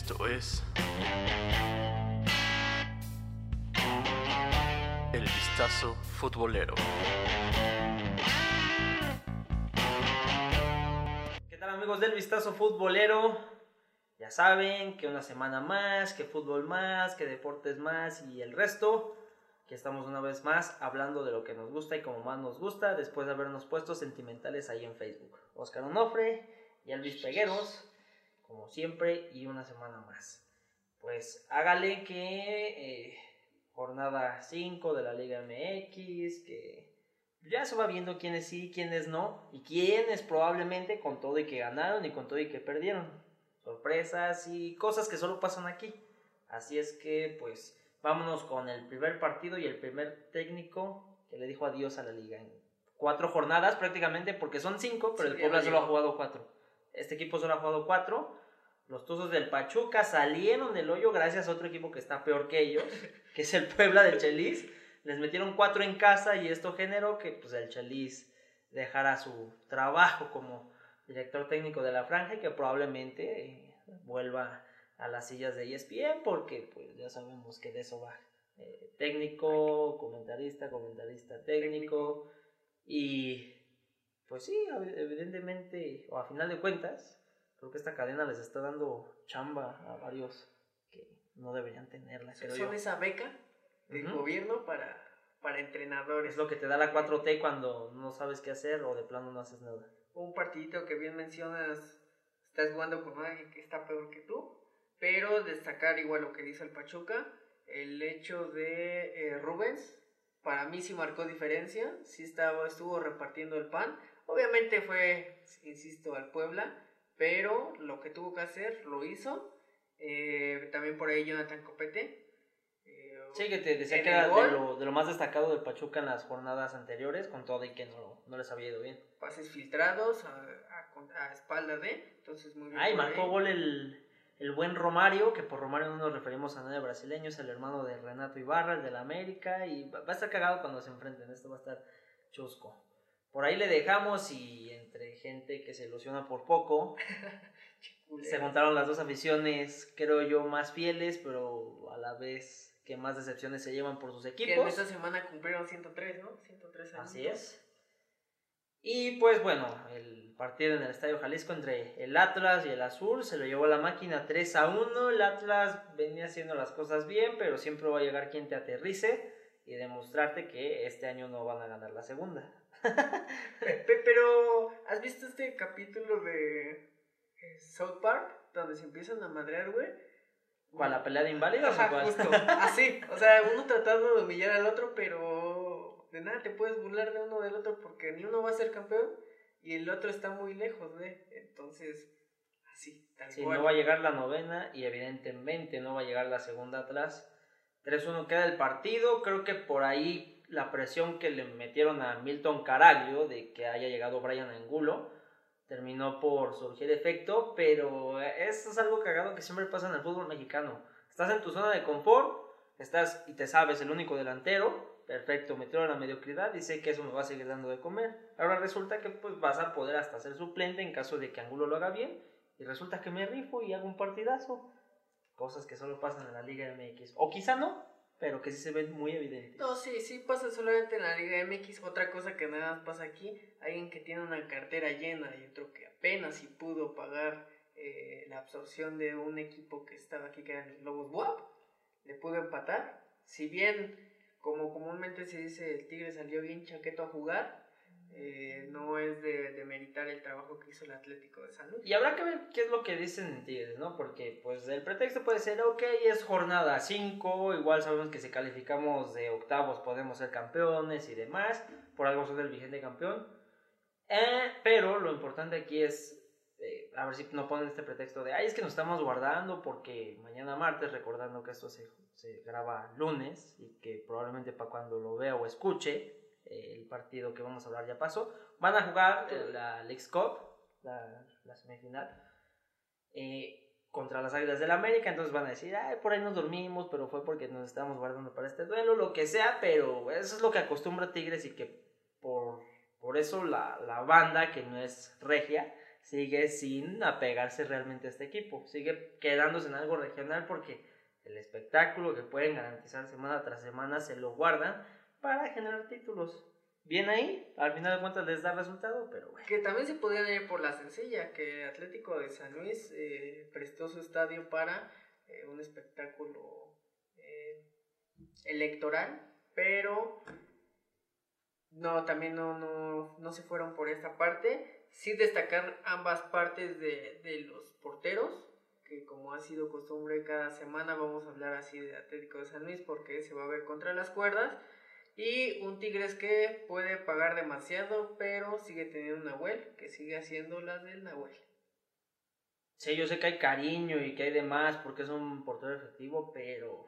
Esto es El Vistazo Futbolero. ¿Qué tal amigos del Vistazo Futbolero? Ya saben que una semana más, que fútbol más, que deportes más y el resto. Que estamos una vez más hablando de lo que nos gusta y como más nos gusta después de habernos puesto sentimentales ahí en Facebook. Oscar Onofre y Elvis Pegueros, como siempre, y una semana más. Pues hágale que eh, jornada 5 de la Liga MX, que ya se va viendo quiénes sí, quiénes no, y quiénes probablemente con todo y que ganaron y con todo y que perdieron. Sorpresas y cosas que solo pasan aquí. Así es que, pues, vámonos con el primer partido y el primer técnico que le dijo adiós a la liga en cuatro jornadas prácticamente, porque son cinco, pero Sí, el Puebla solo ha jugado cuatro. Este equipo solo ha jugado cuatro. Los Tuzos del Pachuca salieron del hoyo gracias a otro equipo que está peor que ellos, que es el Puebla del Chelis. Les metieron cuatro en casa y esto generó que pues, el Chelis dejara su trabajo como director técnico de la franja y que probablemente eh, vuelva a las sillas de ESPN porque pues ya sabemos que de eso va. Eh, técnico, comentarista, comentarista técnico y pues sí, ev- evidentemente o a final de cuentas creo que esta cadena les está dando chamba a varios que no deberían tenerla, yo. Son esa beca del Ujú. gobierno para, para entrenadores. Es lo que te da la 4T cuando no sabes qué hacer o de plano no haces nada. Un partidito que bien mencionas, estás jugando con alguien que está peor que tú, pero destacar igual lo que hizo el Pachuca, el hecho de eh, Rubens, para mí sí marcó diferencia, sí estaba, estuvo repartiendo el pan, obviamente fue, insisto, al Puebla, pero lo que tuvo que hacer lo hizo, Eh, también por ahí Jonathan Copete. eh, Sí, que te decía que era de lo, de lo más destacado del Pachuca en las jornadas anteriores, con todo y que no, no les había ido bien. pases filtrados a, a, espalda de, entonces muy bien. Ay, marcó ahí. gol el, el buen Romario, que por Romario no nos referimos a nadie brasileño, es el hermano de Renato Ibarra, el de la América, y va a estar cagado cuando se enfrenten, esto va a estar chusco. Por ahí le dejamos y entre gente que se ilusiona por poco, se juntaron las dos aficiones, creo yo, más fieles, pero a la vez que más decepciones se llevan por sus Que en equipos. esta semana cumplieron 103, ¿no? 103 años. Así es. Y pues bueno, el partido en el Estadio Jalisco entre el Atlas y el Azul se lo llevó la máquina 3 a 1. El Atlas venía haciendo las cosas bien, pero siempre va a llegar quien te aterrice y demostrarte que este año no van a ganar la segunda. Pe- pe- Pero, ¿has visto este capítulo de eh, South Park? Donde se empiezan a madrear, güey. ¿Cuál? ¿La pelea de inválidos o cuál? justo. Así. O sea, uno tratando de humillar al otro, pero de nada te puedes burlar de uno del otro porque ni uno va a ser campeón y el otro está muy lejos, güey. Entonces, así, tal Sí, cual. no va a llegar la novena y evidentemente no va a llegar la segunda atrás. 3-1 queda el partido. Creo que por ahí la presión que le metieron a Milton Caraglio de que haya llegado Brian Angulo terminó por surgir efecto, pero eso es algo cagado que siempre pasa en el fútbol mexicano. Estás en tu zona de confort, estás y te sabes el único delantero, perfecto, a la mediocridad y sé que eso me va a seguir dando de comer. Ahora resulta que pues vas a poder hasta ser suplente en caso de que Angulo lo haga bien y resulta que me rifo y hago un partidazo. Cosas que solo pasan en la Liga MX. O quizá no, pero que sí se ven muy evidentes. No, sí, sí pasa solamente en la Liga MX. Otra cosa que nada más pasa aquí, alguien que tiene una cartera llena y otro que apenas si pudo pagar eh, la absorción de un equipo que estaba aquí, que eran los Lobos WAP, le pudo empatar. Si bien, como comúnmente se dice, el Tigre salió bien chaqueto a jugar, eh, no es de, de meritar el trabajo que hizo el Atlético de San Luis. Y habrá que ver qué es lo que dicen en Tigres, ¿no? Porque pues el pretexto puede ser, ok, es jornada 5, igual sabemos que si calificamos de octavos podemos ser campeones y demás, por algo son el vigente campeón. Eh, pero lo importante aquí es, eh, a ver si no ponen este pretexto de, ay, es que nos estamos guardando porque mañana martes, recordando que esto se, se graba lunes y que probablemente para cuando lo vea o escuche, partido que vamos a hablar ya pasó, van a jugar eh, la Leagues Cup, la, la semifinal, eh, contra las Águilas del América, entonces van a decir, ay, por ahí nos dormimos, pero fue porque nos estábamos guardando para este duelo, lo que sea, pero eso es lo que acostumbra Tigres y que por, por eso la, la banda, que no es regia, sigue sin apegarse realmente a este equipo. Sigue quedándose en algo regional porque el espectáculo que pueden garantizar semana tras semana se lo guardan para generar títulos. Bien ahí, al final de cuentas les da resultado, pero bueno. Que también se podrían ir por la sencilla, que Atlético de San Luis eh, prestó su estadio para eh, un espectáculo eh, electoral, pero no, también no, no, no se fueron por esta parte. Sí destacar ambas partes de, de los porteros, que como ha sido costumbre cada semana vamos a hablar así de Atlético de San Luis porque se va a ver contra las cuerdas. Y un Tigres que puede pagar demasiado, pero sigue teniendo un Nahuel, que sigue haciendo las del Nahuel. Sí, yo sé que hay cariño y que hay demás porque es un portero efectivo, pero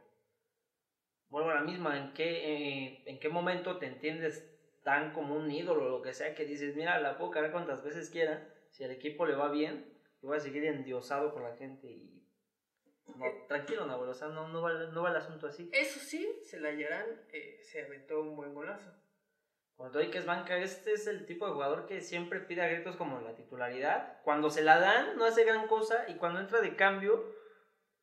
vuelvo a la misma, ¿en qué, eh, en qué momento te entiendes tan como un ídolo o lo que sea que dices, mira, la puedo cargar cuantas veces quiera, si al equipo le va bien, yo voy a seguir endiosado por la gente y... No, tranquilo, Nahuel, o sea, no, no, va, no va el asunto así. Eso sí, se la hallarán, eh, se aventó un buen golazo. Cuando hay que es banca, este es el tipo de jugador que siempre pide a gritos como la titularidad. Cuando se la dan, no hace gran cosa. Y cuando entra de cambio,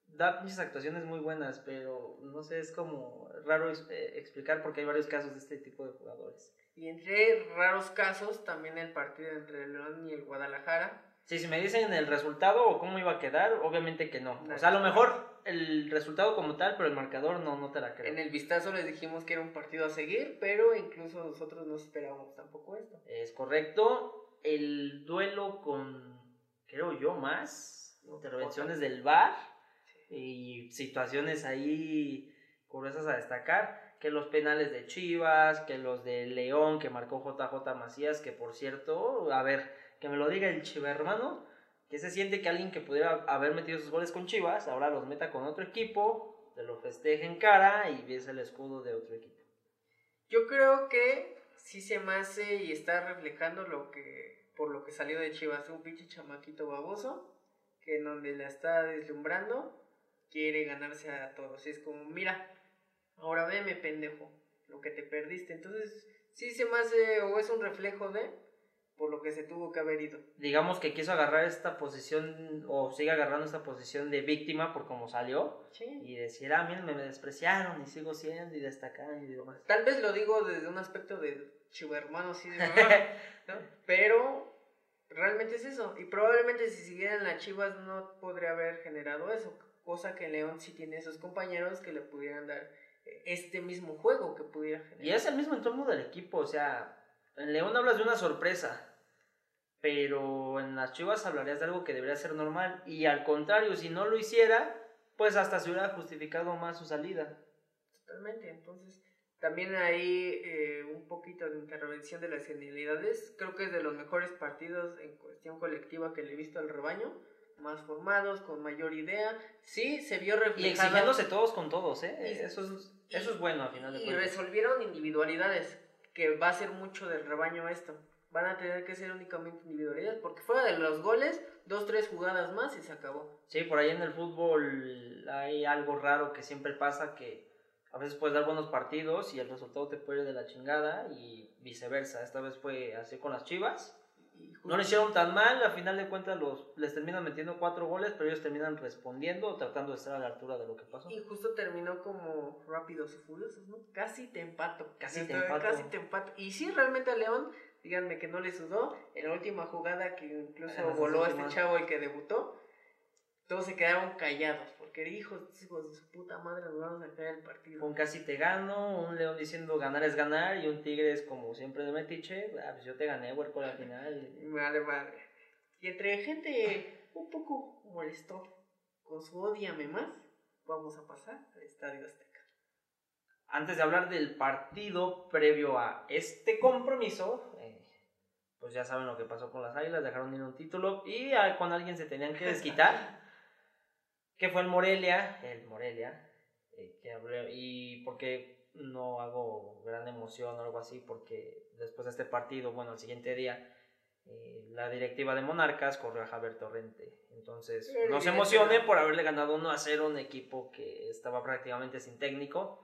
da muchas actuaciones muy buenas. Pero no sé, es como raro eh, explicar porque hay varios casos de este tipo de jugadores. Y entre raros casos, también el partido entre el León y el Guadalajara. Sí, si me dicen el resultado o cómo iba a quedar, obviamente que no. O sea, a lo mejor el resultado como tal, pero el marcador no, no te la creo. En el vistazo les dijimos que era un partido a seguir, pero incluso nosotros no esperábamos tampoco esto. Es correcto. El duelo con, creo yo, más intervenciones del VAR y situaciones ahí curiosas a destacar, que los penales de Chivas, que los de León que marcó JJ Macías, que por cierto, a ver, que me lo diga el Chiva hermano, que se siente que alguien que pudiera haber metido sus goles con Chivas, ahora los meta con otro equipo, te lo festeje en cara y ves el escudo de otro equipo. Yo creo que sí se me hace y está reflejando lo que por lo que salió de Chivas, un pinche chamaquito baboso que en donde la está deslumbrando quiere ganarse a todos. Y es como, mira, ahora veme pendejo, lo que te perdiste. Entonces, sí se me hace o es un reflejo de por lo que se tuvo que haber ido. Digamos que quiso agarrar esta posición o sigue agarrando esta posición de víctima por cómo salió Sí. y decir, ah, miren, me despreciaron y sigo siendo y destacando y demás. Tal vez lo digo desde un aspecto de chivo hermano, así de ¿no? Pero realmente es eso. Y probablemente si siguieran las chivas no podría haber generado eso. Cosa que León sí tiene esos compañeros que le pudieran dar eh, este mismo juego que pudiera generar. Y es el mismo entorno del equipo, o sea, en León hablas de una sorpresa, pero en las Chivas hablarías de algo que debería ser normal. Y al contrario, si no lo hiciera, pues hasta se hubiera justificado más su salida. Totalmente. Entonces, también hay eh, un poquito de intervención de las genialidades. Creo que es de los mejores partidos en cuestión colectiva que le he visto al rebaño. Más formados, con mayor idea. Sí, se vio Y reflejado. exigiéndose todos con todos, ¿eh? Y- Eso es, eso es bueno, a final de Y cuentas. resolvieron individualidades, que va a ser mucho del rebaño esto. Van a tener que ser únicamente individualidades, porque fuera de los goles, dos, tres jugadas más y se acabó. Sí, por ahí en el fútbol hay algo raro que siempre pasa que a veces puedes dar buenos partidos y el resultado te puede ir de la chingada y viceversa. Esta vez fue así con las Chivas. No lo hicieron tan mal, a final de cuentas los, les terminan metiendo cuatro goles, pero ellos terminan respondiendo, tratando de estar a la altura de lo que pasó. Y justo terminó como rápidos y furiosos, ¿no? Casi te empato. Casi te empato. Casi te empato. Y sí, realmente a León, díganme que no le sudó. En la última jugada que incluso voló a este chavo el que debutó, todos se quedaron callados. Porque hijos, hijos de su puta madre, nos vamos a caer el partido. Con casi te gano, un León diciendo ganar es ganar y un Tigre es como siempre de metiche, ah, pues yo te gané, huerco, al final. Madre, madre. Y entre gente un poco molestó con su odiame más, vamos a pasar al Estadio Azteca. Antes de hablar del partido previo a este compromiso, eh, pues ya saben lo que pasó con las Águilas, dejaron ir un título y ah, con alguien se tenían que desquitar, que fue el Morelia, el Morelia, eh, que hablé, y porque no hago gran emoción o algo así, porque después de este partido, bueno, el siguiente día, eh, la directiva de Monarcas corrió a Javier Torrente. Entonces, no se emocionen por haberle ganado 1 a 0 a un equipo que estaba prácticamente sin técnico.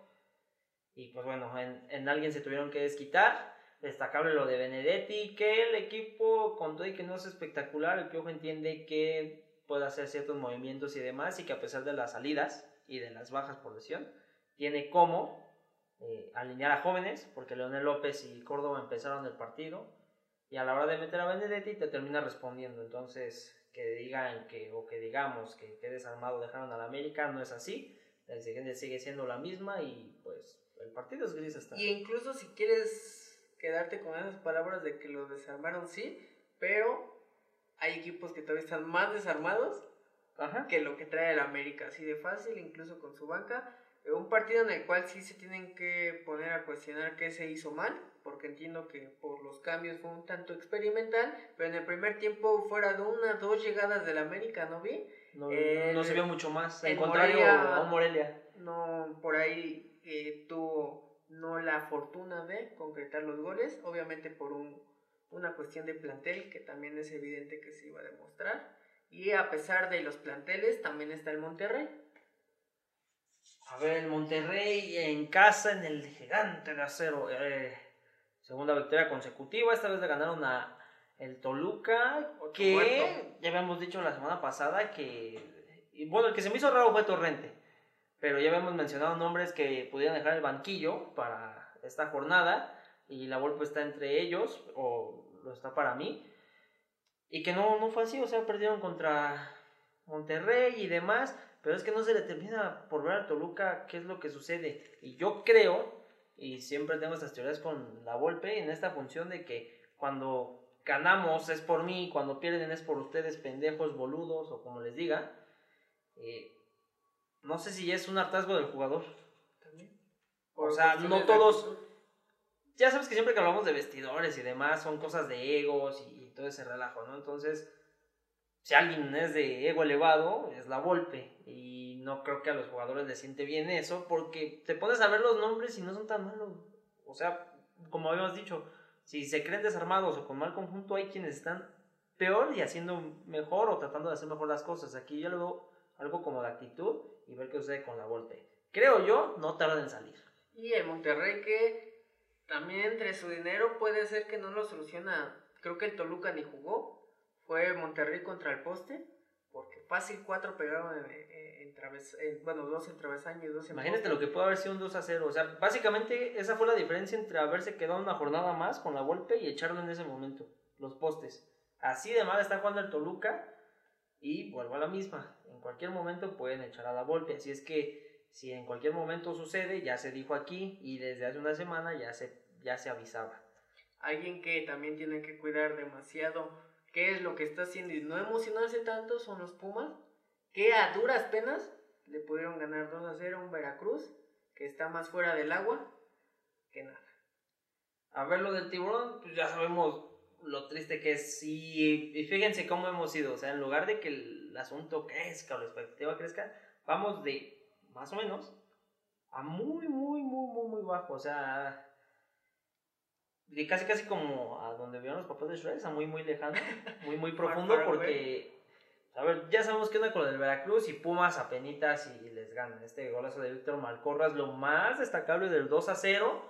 Y pues bueno, en, en alguien se tuvieron que desquitar. Destacable lo de Benedetti, que el equipo, con todo y que no es espectacular, el Piojo entiende que puede hacer ciertos movimientos y demás, y que a pesar de las salidas y de las bajas por lesión, tiene cómo eh, alinear a jóvenes, porque Leonel López y Córdoba empezaron el partido, y a la hora de meter a Benedetti te termina respondiendo. Entonces, que digan que, o que digamos que, que desarmado dejaron al América, no es así. La siguiente sigue siendo la misma y pues el partido es gris hasta. Y incluso si quieres quedarte con esas palabras de que lo desarmaron, sí, pero hay equipos que todavía están más desarmados que lo que trae el América, así de fácil, incluso con su banca. Eh, un partido en el cual sí se tienen que poner a cuestionar qué se hizo mal, porque entiendo que por los cambios fue un tanto experimental, pero en el primer tiempo fuera de una, dos llegadas del América, ¿no vi? No, no se vio mucho más, en contrario a Morelia. No, por ahí eh, tuvo no la fortuna de concretar los goles, obviamente por un, una cuestión de plantel que también es evidente que se iba a demostrar. Y a pesar de los planteles, también está el Monterrey. A ver, el Monterrey en casa, en el gigante de acero. Eh, segunda victoria consecutiva, esta vez le ganaron a el Toluca, que ya habíamos dicho la semana pasada que... Y bueno, el que se me hizo raro fue Torrente pero ya habíamos mencionado nombres que pudieran dejar el banquillo para esta jornada y la Volpe está entre ellos o lo está para mí y que no, no fue así, o sea, perdieron contra Monterrey y demás, pero es que no se le termina por ver a Toluca qué es lo que sucede y yo creo y siempre tengo estas teorías con la Volpe en esta función de que cuando ganamos es por mí, cuando pierden es por ustedes pendejos, boludos o como les diga. Eh, no sé si es un hartazgo del jugador. También. O sea, no todos. Ya sabes que siempre que hablamos de vestidores y demás son cosas de egos y, todo ese relajo, ¿no? Entonces, si alguien es de ego elevado, es la golpe. Y no creo que a los jugadores les siente bien eso, porque te pones a ver los nombres y no son tan malos. O sea, como habíamos dicho, si se creen desarmados o con mal conjunto, hay quienes están peor y haciendo mejor o tratando de hacer mejor las cosas. Aquí yo lo veo algo como de actitud y ver qué sucede con la Volpe. Creo yo, no tarda en salir. Y el Monterrey que también entre su dinero puede ser que no lo soluciona. Creo que el Toluca ni jugó. Fue Monterrey contra el poste. Porque fácil cuatro pegaron en, en, bueno, dos en travesaño y dos en Imagínate lo que puede haber sido un 2 a 0. O sea, básicamente esa fue la diferencia entre haberse quedado una jornada más con la Volpe y echarlo en ese momento. Los postes. Así de mal está jugando el Toluca. Y vuelvo a la misma cualquier momento pueden echar a la Volpe. Así es que si en cualquier momento sucede, ya se dijo aquí y desde hace una semana ya se, ya se avisaba. Alguien que también tiene que cuidar demasiado qué es lo que está haciendo y no emocionarse tanto son los Pumas, que a duras penas le pudieron ganar 2 a 0 a un Veracruz, que está más fuera del agua que nada. A ver lo del tiburón, pues ya sabemos lo triste que es. Y, y, fíjense cómo hemos ido. O sea, en lugar de que el asunto crezca o la expectativa crezca, vamos de más o menos a muy, muy, muy, muy, muy bajo. O sea, de casi, casi como a donde vieron los papás de Shrek, a muy, muy lejano, muy, muy profundo, porque. A ver, ya sabemos que onda con el Veracruz y Pumas a penitas y les ganan. Este golazo de Víctor Malcorras, lo más destacable del 2 a 0,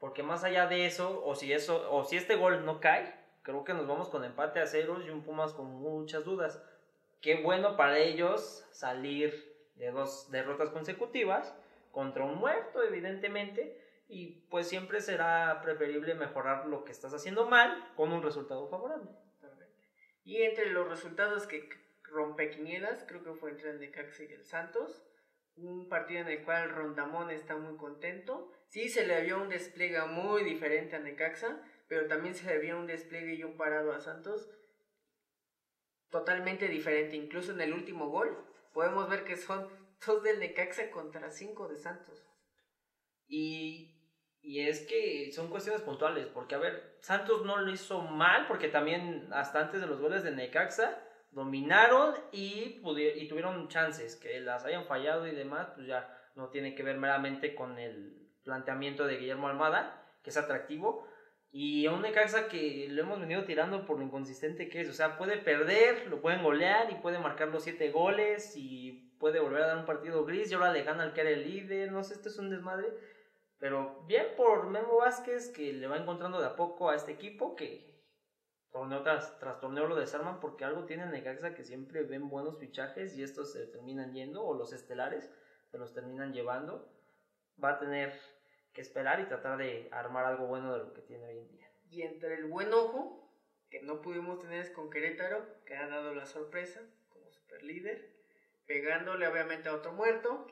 porque más allá de eso, o si eso, o si este gol no cae, creo que nos vamos con empate a ceros y un Pumas con muchas dudas. Qué bueno para ellos salir de dos derrotas consecutivas contra un muerto, evidentemente, y pues siempre será preferible mejorar lo que estás haciendo mal con un resultado favorable. Y entre los resultados que rompe quinielas, creo que fue entre el Necaxa y el Santos, un partido en el cual Rondamón está muy contento. Sí se le vio un despliegue muy diferente a Necaxa, pero también se le vio un despliegue y un parado a Santos totalmente diferente. Incluso en el último gol podemos ver que son dos del Necaxa contra cinco de Santos. Y, y es que son cuestiones puntuales, porque a ver, Santos no lo hizo mal, porque también hasta antes de los goles de Necaxa dominaron y, y tuvieron chances, que las hayan fallado y demás, pues ya no tiene que ver meramente con el planteamiento de Guillermo Almada, que es atractivo, y a un Necaxa que lo hemos venido tirando por lo inconsistente que es. O sea, puede perder, lo pueden golear y puede marcar los siete goles y puede volver a dar un partido gris y ahora le gana al que era el líder. No sé, esto es un desmadre. Pero bien por Memo Vázquez que le va encontrando de a poco a este equipo que torneo tras, tras torneo lo desarman porque algo tiene Necaxa que siempre ven buenos fichajes y estos se terminan yendo o los estelares se los terminan llevando. Va a tener que esperar y tratar de armar algo bueno de lo que tiene hoy en día. Y entre el buen ojo, que no pudimos tener es con Querétaro, que ha dado la sorpresa como super líder, pegándole obviamente a otro muerto,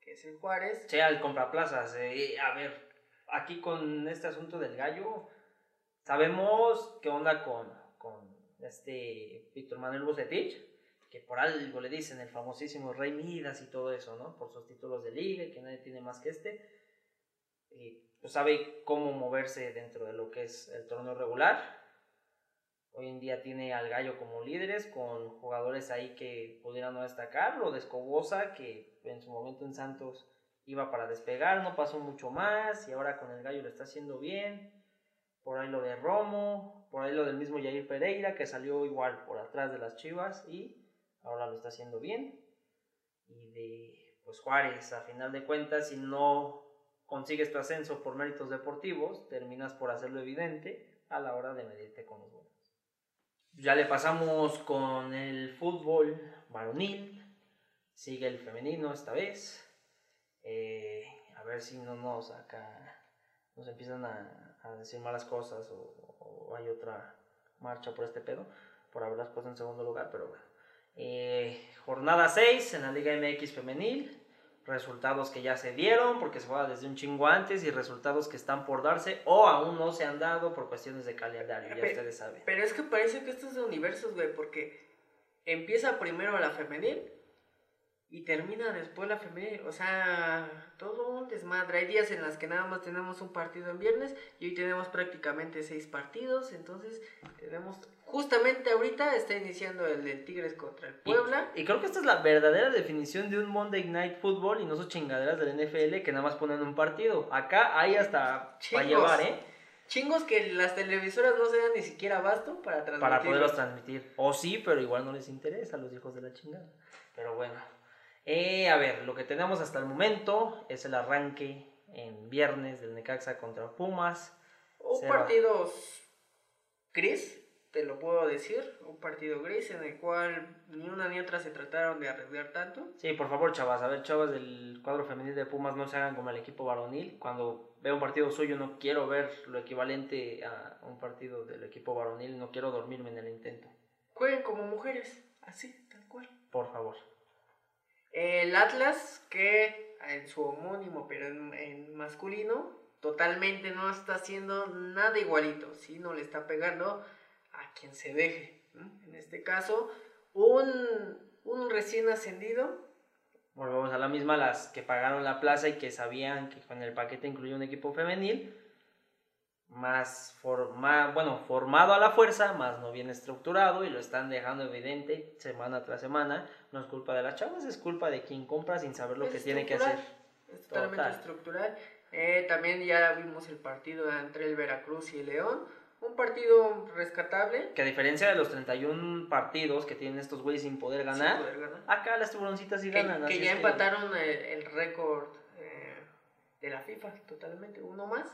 que es el Juárez. Sí, al compraplazas. Eh, a ver, aquí con este asunto del gallo, sabemos qué onda con, con este Víctor Manuel Bucetich, que por algo le dicen el famosísimo Rey Midas y todo eso, ¿no? Por sus títulos de liga que nadie tiene más que este. Y pues sabe cómo moverse dentro de lo que es el torneo regular. Hoy en día tiene al Gallo como líderes, con jugadores ahí que pudieran no destacar. Lo de Escobosa, que en su momento en Santos iba para despegar, no pasó mucho más. Y ahora con el Gallo lo está haciendo bien. Por ahí lo de Romo, por ahí lo del mismo Jair Pereira, que salió igual por atrás de las Chivas y ahora lo está haciendo bien. Y de pues Juárez, a final de cuentas, si no consigues tu ascenso por méritos deportivos, terminas por hacerlo evidente a la hora de medirte con los buenos. Ya le pasamos con el fútbol varonil, sigue el femenino esta vez. Eh, a ver si no nos acá nos empiezan a, a decir malas cosas o, o, hay otra marcha por este pedo, por haberlas puesto en segundo lugar, pero bueno. Eh, jornada 6 en la Liga MX femenil, resultados que ya se dieron porque se juega desde un chingo antes y resultados que están por darse o aún no se han dado por cuestiones de calendario, ya Pe- ustedes saben. Pero es que parece que esto es de universos, güey, porque empieza primero la femenil y termina después la femenil. O sea, todo un desmadre. Hay días en las que nada más tenemos un partido en viernes y hoy tenemos prácticamente seis partidos. Entonces, tenemos. Justamente ahorita está iniciando el de Tigres contra el Puebla. Y, creo que esta es la verdadera definición de un Monday Night Football y no son chingaderas del NFL que nada más ponen un partido. Acá hay hasta Chingos. para llevar, ¿eh? Chingos que las televisoras no se dan ni siquiera abasto para transmitir. Para poderlos transmitir. O sí, pero igual no les interesa a los hijos de la chingada. Pero bueno. Eh, a ver, lo que tenemos hasta el momento es el arranque en viernes del Necaxa contra Pumas. Un partido gris, te lo puedo decir, un partido gris en el cual ni una ni otra se trataron de arriesgar tanto. Sí, por favor, chavas. A ver, chavas del cuadro femenil de Pumas no se hagan como el equipo varonil. Cuando veo un partido suyo no quiero ver lo equivalente a un partido del equipo varonil. No quiero dormirme en el intento. Jueguen como mujeres, así, tal cual. Por favor. El Atlas, que en su homónimo, pero en, masculino, totalmente no está haciendo nada igualito, ¿sí? No le está pegando a quien se deje. En este caso, un, un recién ascendido Volvemos a la misma, las que pagaron la plaza y que sabían que con el paquete incluía un equipo femenil, más, forma, bueno, formado a la fuerza, más no bien estructurado y lo están dejando evidente semana tras semana. No es culpa de las chavas, es culpa de quien compra sin saber lo Es que tiene que hacer. Es totalmente Total. estructural. Eh, también ya vimos el partido entre el Veracruz y el León. Un partido rescatable. Que a diferencia de los 31 partidos que tienen estos güeyes sin poder ganar, sin poder ganar. acá las tiburoncitas sí Que, ganan. que ya empataron el, el récord eh, de la FIFA totalmente. Uno más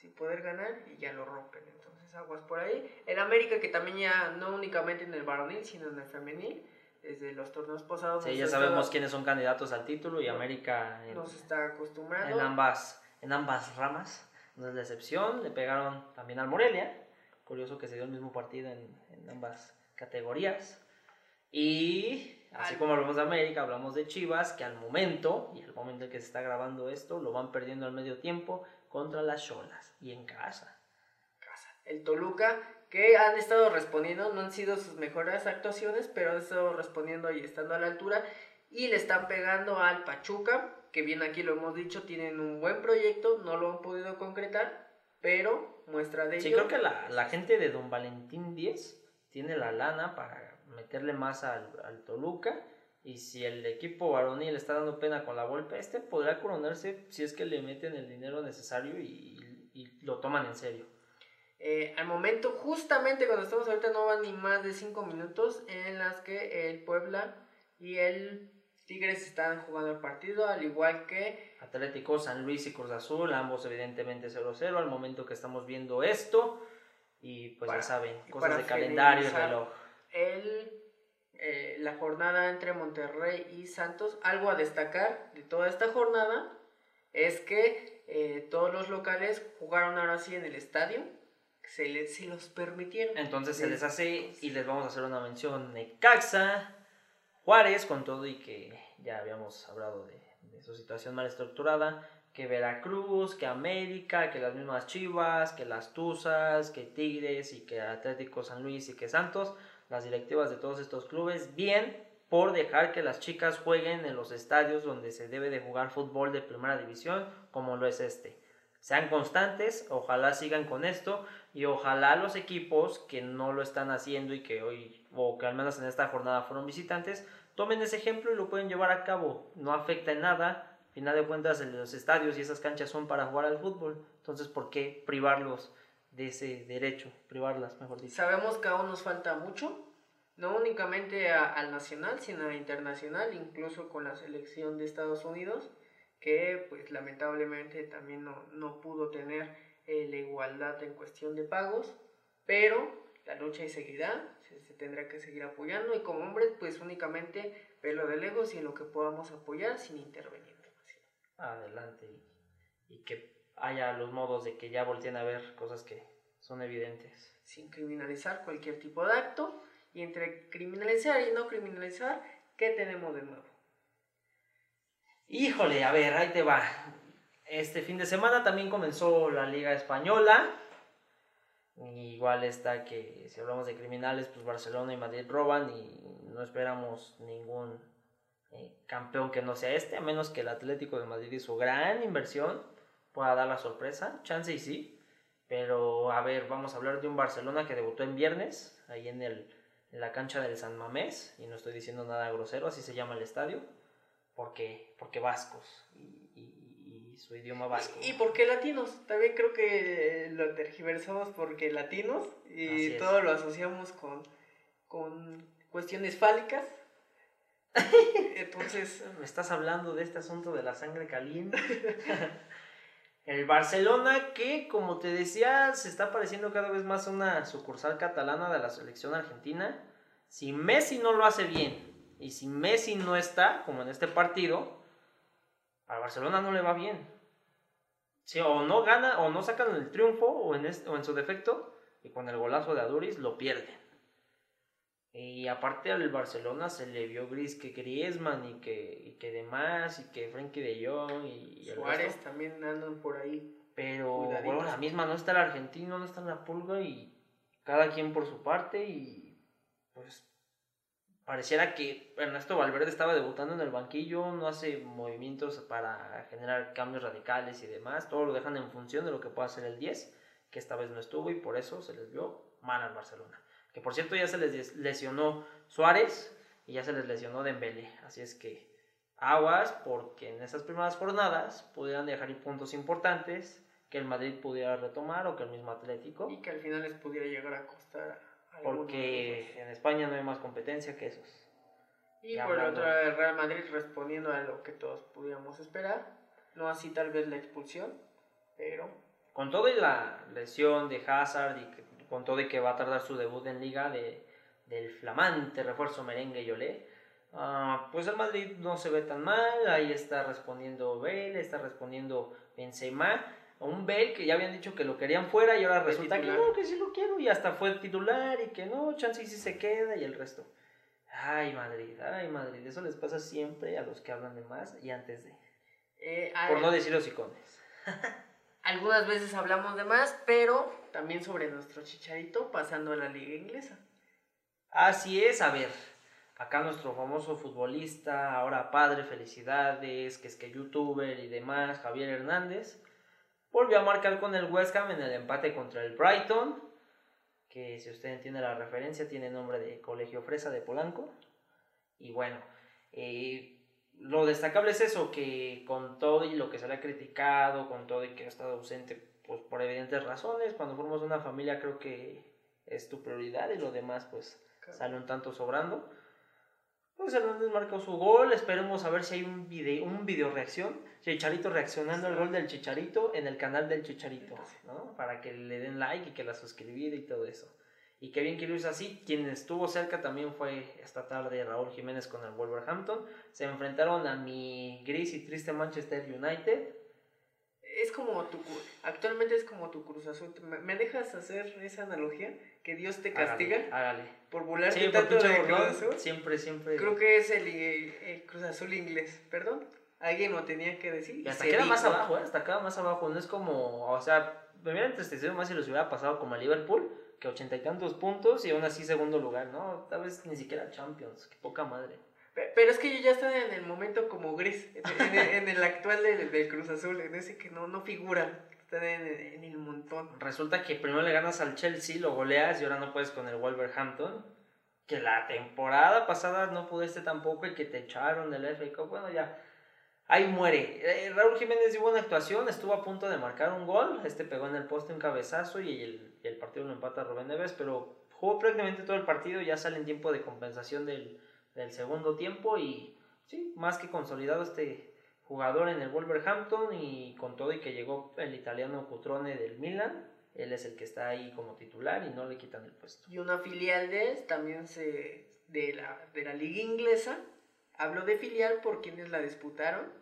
sin poder ganar y ya lo rompen. Entonces aguas por ahí. El América que también ya no únicamente en el varonil sino en el femenil. Desde los torneos pasados Sí, ya sabemos quiénes son candidatos al título y América en, nos está acostumbrando. en ambas, en ambas ramas. No es la excepción. Le pegaron también al Morelia. Curioso que se dio el mismo partido en, en ambas categorías. Y así como hablamos de América, hablamos de Chivas, que al momento, y al momento en que se está grabando esto, lo van perdiendo al medio tiempo contra las Cholas y en casa. casa. El Toluca, que han estado respondiendo, no han sido sus mejores actuaciones, pero han estado respondiendo y estando a la altura. Y le están pegando al Pachuca, que bien aquí lo hemos dicho, tienen un buen proyecto, no lo han podido concretar, pero muestra de Sí, ello. creo que la, la gente de Don Valentín 10 tiene la lana para meterle más al, al Toluca. Y si el equipo varonil está dando pena con la golpe, este podrá coronarse si es que le meten el dinero necesario y, y lo toman en serio. Eh, al momento, justamente cuando estamos ahorita, no van ni más de 5 minutos en las que el Puebla y el Tigres están jugando el partido, al igual que Atlético, San Luis y Cruz Azul, ambos evidentemente 0-0 al momento que estamos viendo esto. Y pues Para- ya saben, y cosas de calendario y reloj. el, eh, la jornada entre Monterrey y Santos. Algo a destacar de toda esta jornada es que eh, todos los locales jugaron ahora sí en el estadio. Se, les, se los permitieron. Entonces se les hace y les vamos a hacer una mención Necaxa, Juárez, con todo y que ya habíamos hablado de, de su situación mal estructurada, que Veracruz, que América, que las mismas Chivas, que las Tuzas, que Tigres y que Atlético San Luis y que Santos, las directivas de todos estos clubes, bien por dejar que las chicas jueguen en los estadios donde se debe de jugar fútbol de primera división, como lo es este. Sean constantes, ojalá sigan con esto y ojalá los equipos que no lo están haciendo y que hoy, o que al menos en esta jornada fueron visitantes, tomen ese ejemplo y lo pueden llevar a cabo. No afecta en nada. Al final de cuentas, los estadios y esas canchas son para jugar al fútbol. Entonces, ¿por qué privarlos de ese derecho? Privarlas, mejor dicho. Sabemos que aún nos falta mucho, no únicamente a- al nacional, sino a internacional, incluso con la selección de Estados Unidos, que pues lamentablemente también no, no pudo tener eh, la igualdad en cuestión de pagos, pero la lucha ahí seguirá, se, se tendrá que seguir apoyando y como hombres pues únicamente verlo de lejos y en lo que podamos apoyar sin intervenir demasiado. Adelante. Y, y que haya los modos de que ya volteen a ver cosas que son evidentes. sin criminalizar cualquier tipo de acto y entre criminalizar y no criminalizar, ¿qué tenemos de nuevo? Híjole, a ver, ahí te va. Este fin de semana también comenzó la Liga Española. Igual está que si hablamos de criminales, pues Barcelona y Madrid roban y no esperamos ningún eh, campeón que no sea este, a menos que el Atlético de Madrid y su gran inversión pueda dar la sorpresa. Chance y sí. Pero a ver, vamos a hablar de un Barcelona que debutó en viernes, ahí en, el, en la cancha del San Mamés, y no estoy diciendo nada grosero, así se llama el estadio porque, porque vascos y, y- y su idioma vasco. ¿Y por qué latinos? También creo que lo tergiversamos porque latinos y todo lo asociamos con, con cuestiones fálicas. Entonces, Me estás hablando de este asunto de la sangre caliente. El Barcelona que, como te decía, se está pareciendo cada vez más una sucursal catalana de la selección argentina. Si Messi no lo hace bien y si Messi no está, como en este partido, al Barcelona no le va bien. Sí, o no gana, o no sacan el triunfo, o en, o en su defecto, y con el golazo de Aduris lo pierden. Y aparte al Barcelona se le vio gris que Griezmann y que, y que demás, y que Frenkie de Jong y, y el Suárez resto. también andan por ahí. Pero Cuidaditos. bueno, la misma no está el argentino, no está la pulga y cada quien por su parte y pues pareciera que Ernesto Valverde estaba debutando en el banquillo, no hace movimientos para generar cambios radicales y demás, todo lo dejan en función de lo que pueda hacer el 10, que esta vez no estuvo y por eso se les vio mal al Barcelona. Que por cierto ya se les lesionó Suárez y ya se les lesionó Dembélé, así es que aguas porque en esas primeras jornadas pudieran dejar puntos importantes que el Madrid pudiera retomar o que el mismo Atlético, Y que al final les pudiera llegar a costar porque en España no hay más competencia que esos. Y ya por el otro lado, el Real Madrid respondiendo a lo que todos pudiéramos esperar. No así tal vez la expulsión, pero Con todo y la lesión de Hazard y que- con todo y que va a tardar su debut en liga de, del flamante refuerzo merengue y olé, ah, pues el Madrid no se ve tan mal, ahí está respondiendo Bale, está respondiendo Benzema, un Bale que ya habían dicho que lo querían fuera y ahora resulta que titular. no, que sí lo quiero y hasta fue titular y que no, chance y sí se queda y el resto. Ay Madrid, ay Madrid, eso les pasa siempre a los que hablan de más y antes de, eh, por no decir hocicones. algunas veces hablamos de más, pero también sobre nuestro chicharito pasando a la liga inglesa. Así es, a ver, acá nuestro famoso futbolista, ahora padre, felicidades, que es que youtuber y demás, Javier Hernández, volvió a marcar con el West Ham en el empate contra el Brighton, que si usted entiende la referencia tiene nombre de Colegio Fresa de Polanco. Y bueno, eh, lo destacable es eso, que con todo y lo que se le ha criticado, con todo y que ha estado ausente, pues por evidentes razones, cuando formas una familia creo que es tu prioridad y lo demás pues sale un tanto sobrando. Pues Hernández marcó su gol, esperemos a ver si hay un video, un video reacción. Chicharito reaccionando al gol del Chicharito en el canal del Chicharito, ¿no? Para que le den like y que la suscribir y todo eso. Y que bien que lo hizo así. Quien estuvo cerca también fue esta tarde Raúl Jiménez con el Wolverhampton. Se enfrentaron a mi gris y triste Manchester United. Es como tu. Actualmente es como tu Cruz Azul. ¿Me- ¿Me dejas hacer esa analogía? Que Dios te castiga Hágale, hágale. por burlarte Sí, por tanto pinche de Cruz Azul. Siempre, siempre. Creo que es el, el Cruz Azul inglés. Perdón. Alguien lo tenía que decir. Y hasta queda más abajo, ¿eh? Hasta queda más abajo. No es como, o sea, me hubiera entristecido más si los hubiera pasado como a Liverpool, que ochenta y tantos puntos y aún así segundo lugar, ¿no? Tal vez ni siquiera Champions, qué poca madre. Pe- Pero es que yo ya estaba en el momento como gris, en, el, en el actual del, del Cruz Azul, en ese que no, no figura, está en, en el montón. Resulta que primero le ganas al Chelsea, lo goleas y ahora no puedes con el Wolverhampton. Que la temporada pasada no pudiste tampoco y que te echaron del FA Cup. Bueno, ya. Ahí muere. Eh, Raúl Jiménez dio buena actuación, estuvo a punto de marcar un gol. Este pegó en el poste un cabezazo y el, y el partido lo empata Rubén Neves, pero jugó prácticamente todo el partido. Ya sale en tiempo de compensación del, del segundo tiempo y sí, más que consolidado este jugador en el Wolverhampton y con todo y que llegó el italiano Cutrone del Milan, él es el que está ahí como titular y no le quitan el puesto. Y una filial de también se de la, de la liga inglesa. Hablo de filial por quienes la disputaron.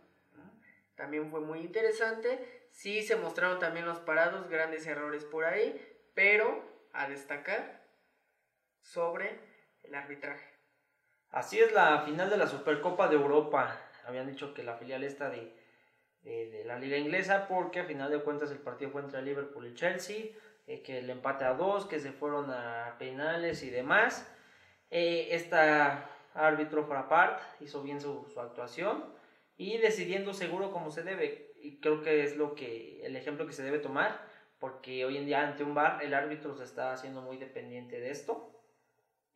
También fue muy interesante. Sí se mostraron también los parados, grandes errores por ahí, pero a destacar sobre el arbitraje. Así es la final de la Supercopa de Europa. Habían dicho que la filial esta de, de, de la liga inglesa porque a final de cuentas el partido fue entre Liverpool y Chelsea, eh, que el empate a dos, que se fueron a penales y demás. Eh, esta árbitro Frappart hizo bien su, su actuación y decidiendo seguro como se debe. Y creo que es lo que el ejemplo que se debe tomar, porque hoy en día ante un bar el árbitro se está haciendo muy dependiente de esto.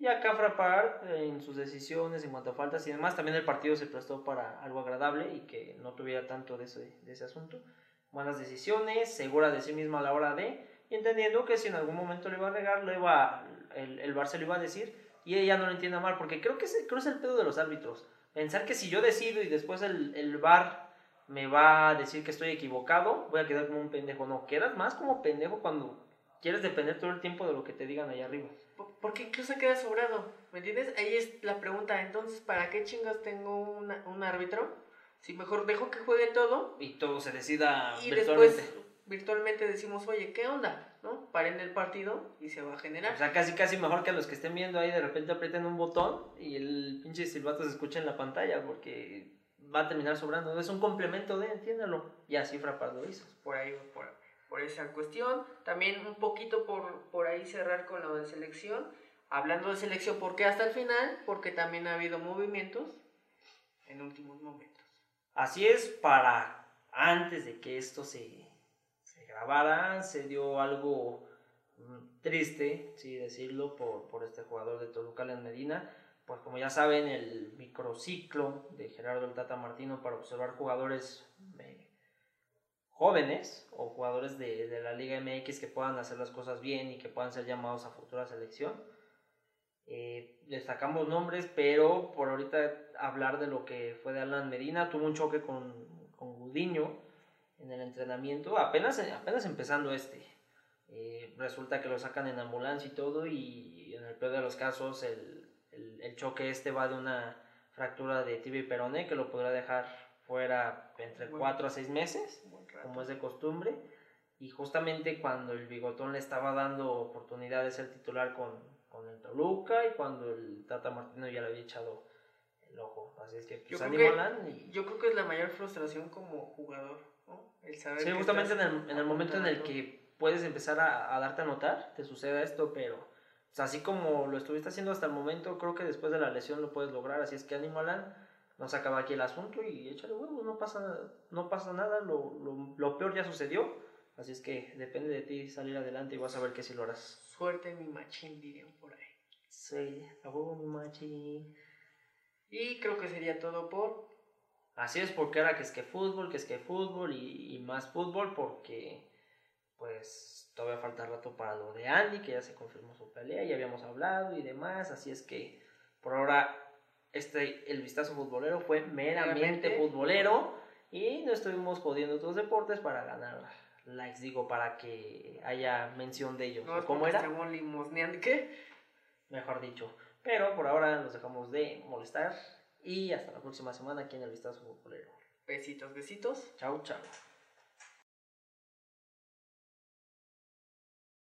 Y acá Frappart en sus decisiones en cuanto a faltas y demás, también el partido se prestó para algo agradable y que no tuviera tanto de ese, de ese asunto. Buenas decisiones, segura de sí misma a la hora de, y entendiendo que si en algún momento le iba a regar, lo iba, el, el VAR se lo iba a decir y ella no lo entienda mal, porque creo que, es, creo es el pedo de los árbitros. Pensar que si yo decido y después el, el VAR me va a decir que estoy equivocado, voy a quedar como un pendejo. No, quedas más como pendejo cuando quieres depender todo el tiempo de lo que te digan allá arriba. Por- Porque incluso queda sobrado, ¿me entiendes? Ahí es la pregunta, entonces, ¿para qué chingas tengo una- un árbitro? Si mejor dejo que juegue todo Y todo se decida y virtualmente. después virtualmente decimos, oye, ¿qué onda? ¿No? Paren el partido y se va a generar. O sea, casi casi mejor que los que estén viendo ahí de repente aprieten un botón y el pinche silbato se escucha en la pantalla porque va a terminar sobrando. Es un complemento de, entiéndalo. Y así Frappart lo hizo. por ahí, por, por esa cuestión. También un poquito por, por ahí cerrar con lo de selección. Hablando de selección, ¿por qué hasta el final? Porque también ha habido movimientos en últimos momentos. Así es, para antes de que esto se, se grabara, se dio algo mm, triste, sí decirlo, por, por este jugador de Toluca, Alan Medina. Pues como ya saben, el microciclo de Gerardo el Tata Martino para observar jugadores jóvenes o jugadores de, de la Liga MX que puedan hacer las cosas bien y que puedan ser llamados a futura selección. Eh, destacamos nombres, pero por ahorita hablar de lo que fue de Alan Medina, tuvo un choque con, con Gudiño en el entrenamiento, apenas, apenas empezando este. Eh, resulta que lo sacan en ambulancia y todo, y en el peor de los casos, el, el, el choque este va de una fractura de tibia y peroné que lo podrá dejar fuera entre Bueno. 4 a 6 meses Rato. como es de costumbre. Y justamente cuando el bigotón le estaba dando oportunidad de ser titular con, con el Toluca y cuando el Tata Martino ya le había echado el ojo. Así es que Yo pues creo ánimo que- y- Yo creo que es la mayor frustración como jugador, ¿no? El saber Sí, justamente en el, en el momento en el que puedes empezar a, a darte a notar, te suceda esto, pero sea, así como lo estuviste haciendo hasta el momento, creo que después de la lesión lo puedes lograr. Así es que ánimo Alan, no se acaba aquí el asunto y échale huevos, no pasa, no pasa nada, lo, lo, lo peor ya sucedió. Así es que depende de ti salir adelante y vas a ver que si lo harás. Suerte mi machín, dirían por ahí. Sí, a huevo mi machi. Y creo que sería todo por Así es porque ahora que es que fútbol, que es que fútbol y, y más fútbol porque pues todavía falta rato para lo de Andy, que ya se confirmó su pelea, ya habíamos hablado y demás, así es que por ahora este, el vistazo futbolero fue meramente, futbolero y no estuvimos jodiendo otros deportes para ganar likes, digo, para que haya mención de ellos. No ¿O es ¿Cómo era? limosneando. ¿Qué? Mejor dicho. Pero por ahora nos dejamos de molestar y hasta la próxima semana aquí en el vistazo futbolero. Besitos, besitos. Chau, chau.